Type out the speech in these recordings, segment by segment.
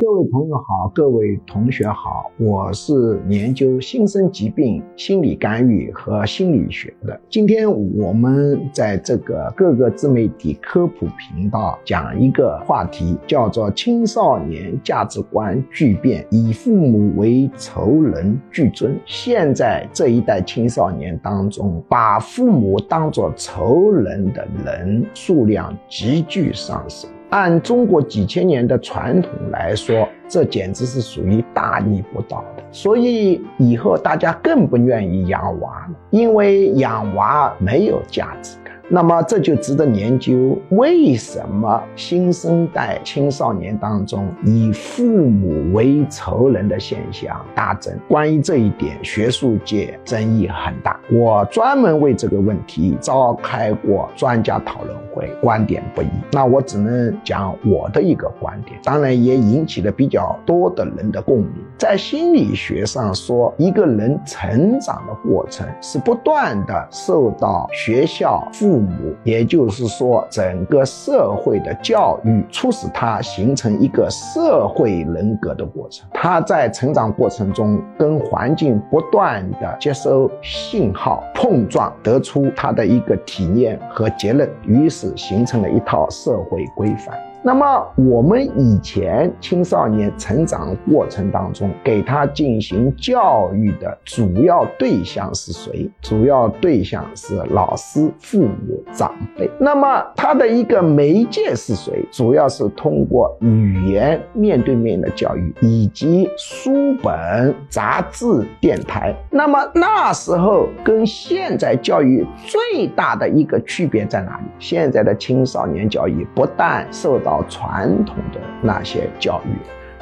各位朋友好，各位同学好，我是研究新生疾病心理干预和心理学的。今天我们在这个各个自媒体科普频道讲一个话题，叫做青少年价值观巨变，以父母为仇人巨尊。现在这一代青少年当中，把父母当作仇人的人数量急剧上升。按中国几千年的传统来说，这简直是属于大逆不道的。所以以后大家更不愿意养娃了，因为养娃没有价值。那么这就值得研究，为什么新生代青少年当中以父母为仇人的现象大增？关于这一点，学术界争议很大。我专门为这个问题召开过专家讨论会，观点不一。那我只能讲我的一个观点，当然也引起了比较多的人的共鸣。在心理学上说，一个人成长的过程是不断的受到学校、父母，也就是说，整个社会的教育，促使他形成一个社会人格的过程。他在成长过程中，跟环境不断的接收信号、碰撞，得出他的一个体验和结论，于是形成了一套社会规范。那么我们以前青少年成长过程当中，给他进行教育的主要对象是谁？主要对象是老师、父母、长辈。那么他的一个媒介是谁？主要是通过语言、面对面的教育，以及书本、杂志、电台。那么那时候跟现在教育最大的一个区别在哪里？现在的青少年教育不但受到到传统的那些教育，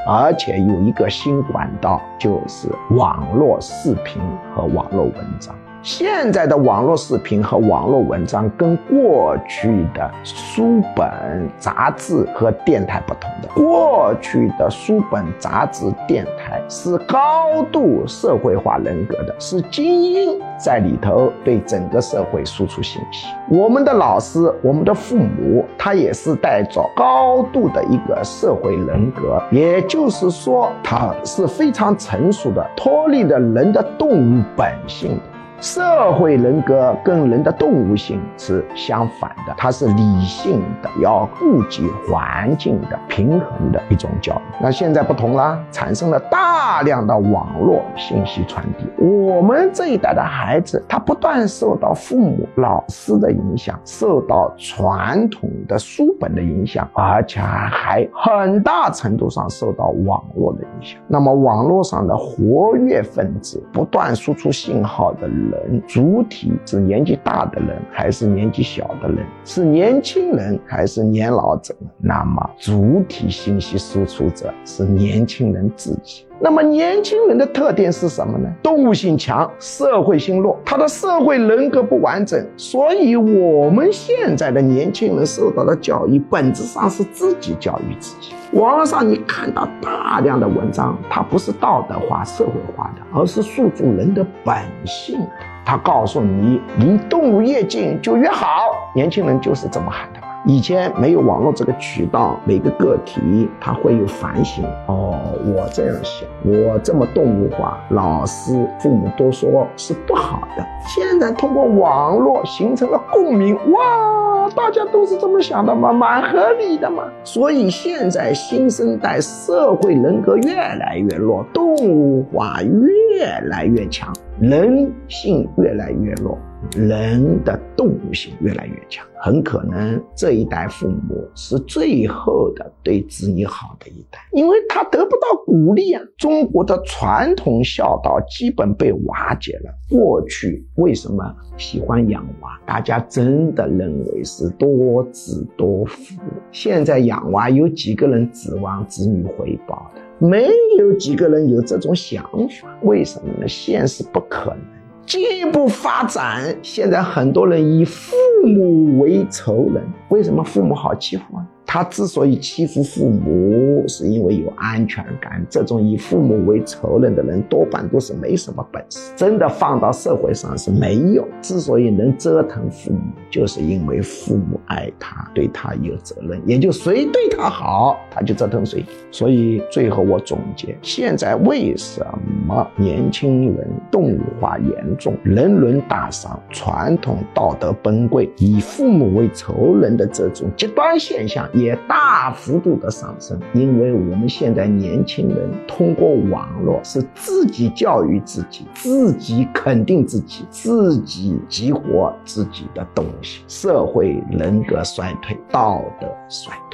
而且有一个新管道，就是网络视频和网络文章。现在的网络视频和网络文章跟过去的书本、杂志和电台不同的。过去的书本、杂志、电台是高度社会化人格的，是精英在里头对整个社会输出信息。我们的老师、我们的父母，他也是带着高度的一个社会人格，也就是说，他是非常成熟的，脱离了人的动物本性的。社会人格跟人的动物性是相反的，它是理性的，要顾及环境的平衡的一种教育。那现在不同啦，产生了大量的网络信息传递。我们这一代的孩子，他不断受到父母、老师的影响，受到传统的书本的影响，而且还很大程度上受到网络的影响。那么，网络上的活跃分子不断输出信号的。人人主体是年纪大的人还是年纪小的人？是年轻人还是年老者？那么主体信息输出者是年轻人自己。那么年轻人的特点是什么呢？动物性强，社会性弱，他的社会人格不完整。所以我们现在的年轻人受到的教育，本质上是自己教育自己。网络上你看到大量的文章，它不是道德化、社会化的，而是诉诸人的本性。他告诉你，离动物越近就越好。年轻人就是这么喊的。以前没有网络这个渠道，每个个体他会有反省。哦，我这样想，我这么动物化，老师、父母都说是不好的。现在通过网络形成了共鸣，哇，大家都是这么想的嘛？蛮合理的嘛。所以现在新生代社会人格越来越弱，动物化越来越强，人性越来越弱。人的动物性越来越强，很可能这一代父母是最后的对子女好的一代，因为他得不到鼓励啊。中国的传统孝道基本被瓦解了。过去为什么喜欢养娃？大家真的认为是多子多福。现在养娃有几个人指望子女回报的？没有几个人有这种想法。为什么呢？现实不可能。进一步发展，现在很多人以父母为仇人，为什么父母好欺负啊？他之所以欺负父母，是因为有安全感。这种以父母为仇人的人，多半都是没什么本事，真的放到社会上是没有。之所以能折腾父母，就是因为父母爱他，对他有责任，也就谁对他好，他就折腾谁。所以最后我总结：现在为什么年轻人动物化严重，人伦大伤，传统道德崩溃，以父母为仇人的这种极端现象也大幅度的上升？因为我们现在年轻人通过网络是自己教育自己，自己肯定自己，自己激活自己的东西，社会人格衰退，道德衰退。